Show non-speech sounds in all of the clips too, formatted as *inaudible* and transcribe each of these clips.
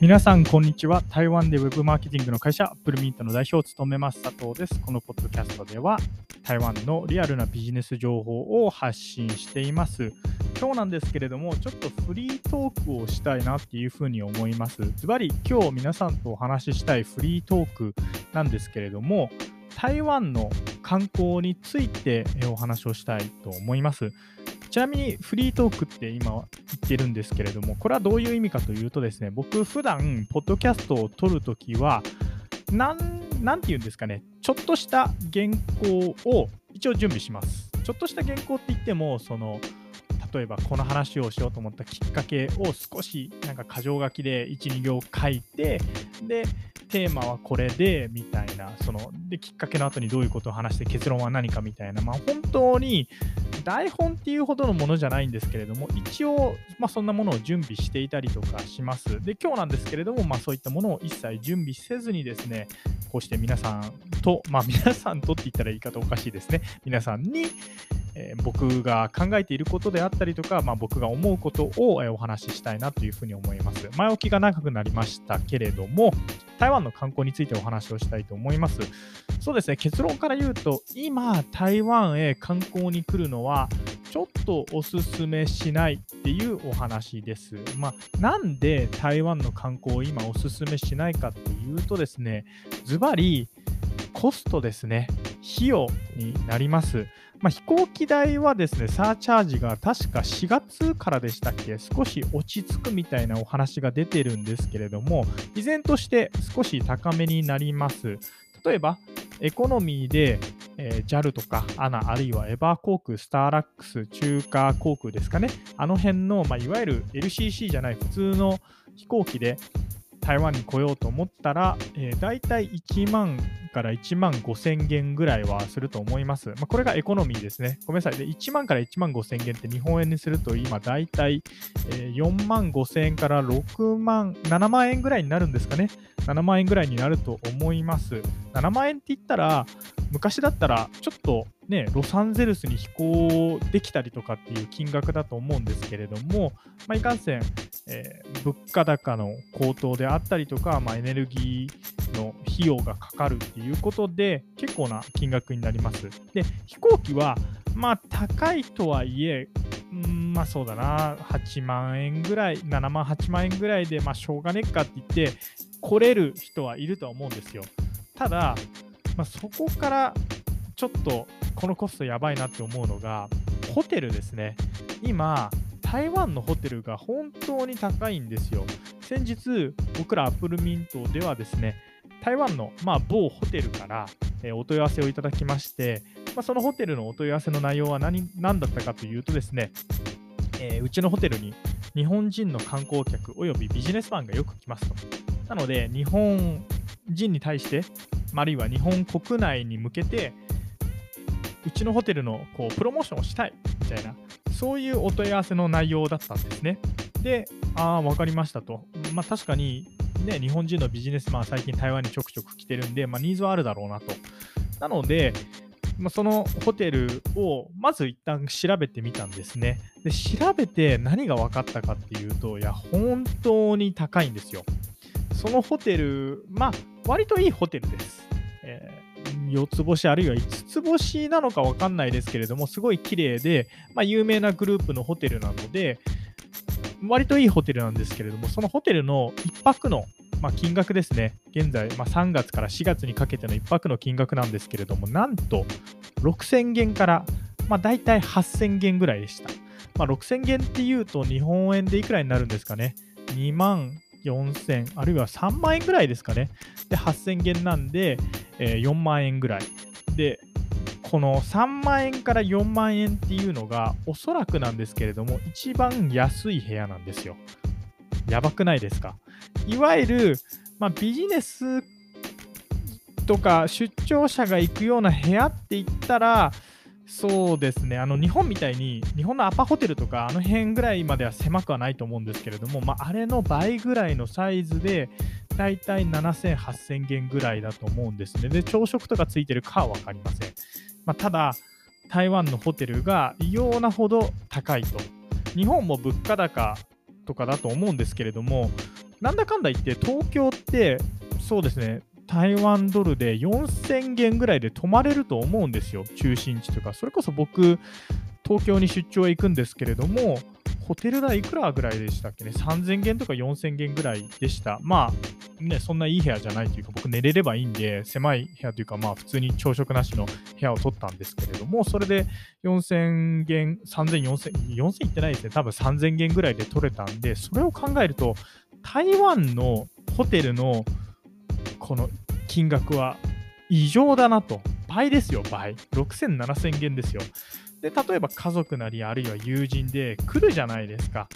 皆さん、こんにちは。台湾でウェブマーケティングの会社、アップルミントの代表を務めます佐藤です。このポッドキャストでは、台湾のリアルなビジネス情報を発信しています。今日なんですけれども、ちょっとフリートークをしたいなっていうふうに思います。ズバリ、今日皆さんとお話ししたいフリートークなんですけれども、台湾の観光についてお話をしたいと思います。ちなみにフリートークって今は言ってるんですけれども、これはどういう意味かというとですね、僕普段ポッドキャストを撮るときは、なん、なんて言うんですかね、ちょっとした原稿を一応準備します。ちょっとした原稿って言っても、その、例えばこの話をしようと思ったきっかけを少しなんか箇条書きで1、2行書いて、で、テーマはこれでみたいな、そのできっかけの後にどういうことを話して結論は何かみたいな、まあ、本当に台本っていうほどのものじゃないんですけれども、一応、まあ、そんなものを準備していたりとかします。で、今日なんですけれども、まあ、そういったものを一切準備せずにですね、こうして皆さんと、まあ、皆さんとって言ったら言い方おかしいですね、皆さんに、えー、僕が考えていることであったりとか、まあ、僕が思うことを、え、お話ししたいなというふうに思います。前置きが長くなりましたけれども、台湾の観光についてお話をしたいと思います。そうですね、結論から言うと、今、台湾へ観光に来るのは、ちょっとおすすめしないっていうお話です。まあ、なんで台湾の観光を今おすすめしないかっていうとですね、ズバリコストですね。費用になります。まあ、飛行機代はですね、サーチャージが確か4月からでしたっけ、少し落ち着くみたいなお話が出てるんですけれども、依然として少し高めになります。例えば、エコノミーで、えー、JAL とか ANA あるいはエバー航空、スターラックス、中華航空ですかね、あの辺の、まあ、いわゆる LCC じゃない普通の飛行機で台湾に来ようと思ったら、えー、大体1万から1万5000元ぐらいはすると思います。まあ、これがエコノミーですね。ごめんなさい。で1万から1万5000元って日本円にすると今大体、えー、4万5000円から6万、7万円ぐらいになるんですかね。7万円ぐらいになると思います。7万円って言ったら、昔だったらちょっとね、ロサンゼルスに飛行できたりとかっていう金額だと思うんですけれども、まあ、いかんせん、えー、物価高の高騰であったりとか、まあ、エネルギーの費用がかかるっていうことで、結構な金額になります。で、飛行機は、まあ、高いとはいえ、んまあそうだな、8万円ぐらい、7万、8万円ぐらいで、まあしょうがねっかって言って、来れる人はいるとは思うんですよ。ただ、まあ、そこからちょっとこのコストやばいなって思うのが、ホテルですね。今、台湾のホテルが本当に高いんですよ。先日、僕らアップルミントではですね、台湾の、まあ、某ホテルから、え、お問い合わせをいただきまして、まあ、そのホテルのお問い合わせの内容は何何だったかというとですね、えー、うちのホテルに日本人の観光客およびビジネスマンがよく来ますと。なので、日本人に対して、あるいは日本国内に向けて、うちのホテルのこうプロモーションをしたいみたいな、そういうお問い合わせの内容だったんですね。で、ああ、分かりましたと。まあ確かに、ね、日本人のビジネスマン最近台湾にちょくちょく来てるんで、まあ、ニーズはあるだろうなと。なので、まあ、そのホテルをまず一旦調べてみたんですね。で、調べて何が分かったかっていうと、いや、本当に高いんですよ。そのホテル、まあ、割といいホテルです。えー4つ星あるいは5つ星なのか分かんないですけれども、すごい綺麗で、まあ、有名なグループのホテルなので、割といいホテルなんですけれども、そのホテルの1泊の、まあ、金額ですね、現在、まあ、3月から4月にかけての1泊の金額なんですけれども、なんと6000元から、まあ、大体8000元ぐらいでした。まあ、6000元っていうと日本円でいくらになるんですかね。2万4000、あるいは3万円ぐらいですかね。で、8000元なんで、えー、4万円ぐらい。で、この3万円から4万円っていうのが、おそらくなんですけれども、一番安い部屋なんですよ。やばくないですかいわゆる、まあ、ビジネスとか出張者が行くような部屋って言ったら、そうですね、あの日本みたいに、日本のアパホテルとか、あの辺ぐらいまでは狭くはないと思うんですけれども、まあ、あれの倍ぐらいのサイズで、だいたい7000、8000元ぐらいだと思うんですね。で、朝食とかついてるかは分かりません。まあ、ただ、台湾のホテルが異様なほど高いと。日本も物価高とかだと思うんですけれども、なんだかんだ言って東京ってそうですね台湾ドルで4000元ぐらいで泊まれると思うんですよ、中心地とか。それこそ僕、東京に出張へ行くんですけれども、ホテル代いくらぐらいでしたっけね ?3000 元とか4000元ぐらいでした。まあ、ね、そんないい部屋じゃないというか、僕寝れればいいんで、狭い部屋というか、まあ普通に朝食なしの部屋を取ったんですけれども、それで4000元、3000、4000、4000いってないですね。多分3000元ぐらいで取れたんで、それを考えると、台湾のホテルのこの金額は異常だなと。倍ですよ、倍。6000、7000元ですよ。で、例えば家族なり、あるいは友人で来るじゃないですか。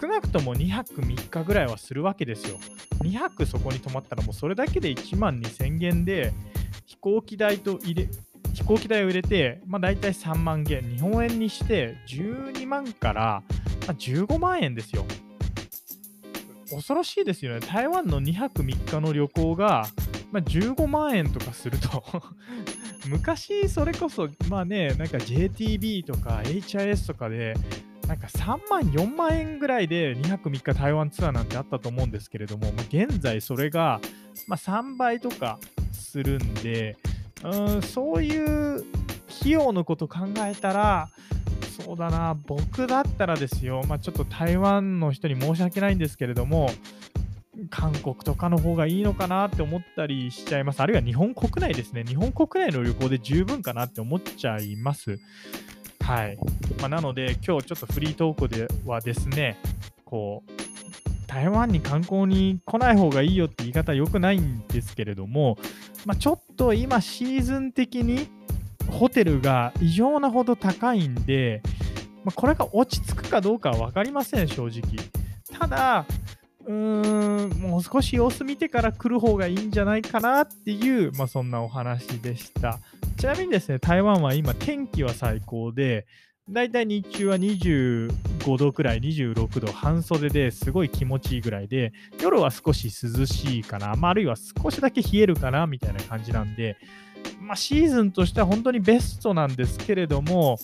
少なくとも2泊3日ぐらいはするわけですよ。2泊そこに泊まったらもうそれだけで1万2000元で、飛行機代と入れ、飛行機代を入れて、まあ、大体3万元、日本円にして12万から、ま15万円ですよ。恐ろしいですよね。台湾の2泊3日の旅行が、まあ、15万円とかすると *laughs* 昔それこそまあねなんか JTB とか HIS とかでなんか3万4万円ぐらいで2泊3日台湾ツアーなんてあったと思うんですけれども、まあ、現在それが、まあ、3倍とかするんでうんそういう費用のこと考えたらそうだな僕だったらですよ、まあ、ちょっと台湾の人に申し訳ないんですけれども韓国とかの方がいいのかなって思ったりしちゃいます。あるいは日本国内ですね。日本国内の旅行で十分かなって思っちゃいます。はい。まあ、なので、今日ちょっとフリートークではですね、こう、台湾に観光に来ない方がいいよって言い方良くないんですけれども、まあ、ちょっと今シーズン的にホテルが異常なほど高いんで、まあ、これが落ち着くかどうかは分かりません、正直。ただ、うーん、もう少し様子見てから来る方がいいんじゃないかなっていう、まあ、そんなお話でした。ちなみにですね、台湾は今天気は最高で、だいたい日中は25度くらい、26度、半袖ですごい気持ちいいぐらいで、夜は少し涼しいかな、まあ、あるいは少しだけ冷えるかなみたいな感じなんで、まあ、シーズンとしては本当にベストなんですけれども、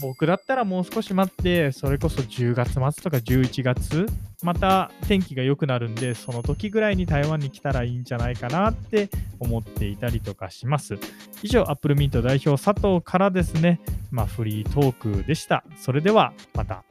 僕だったらもう少し待って、それこそ10月末とか11月、また天気が良くなるんで、その時ぐらいに台湾に来たらいいんじゃないかなって思っていたりとかします。以上、アップルミント代表佐藤からですね、まあ、フリートークでした。それではまた。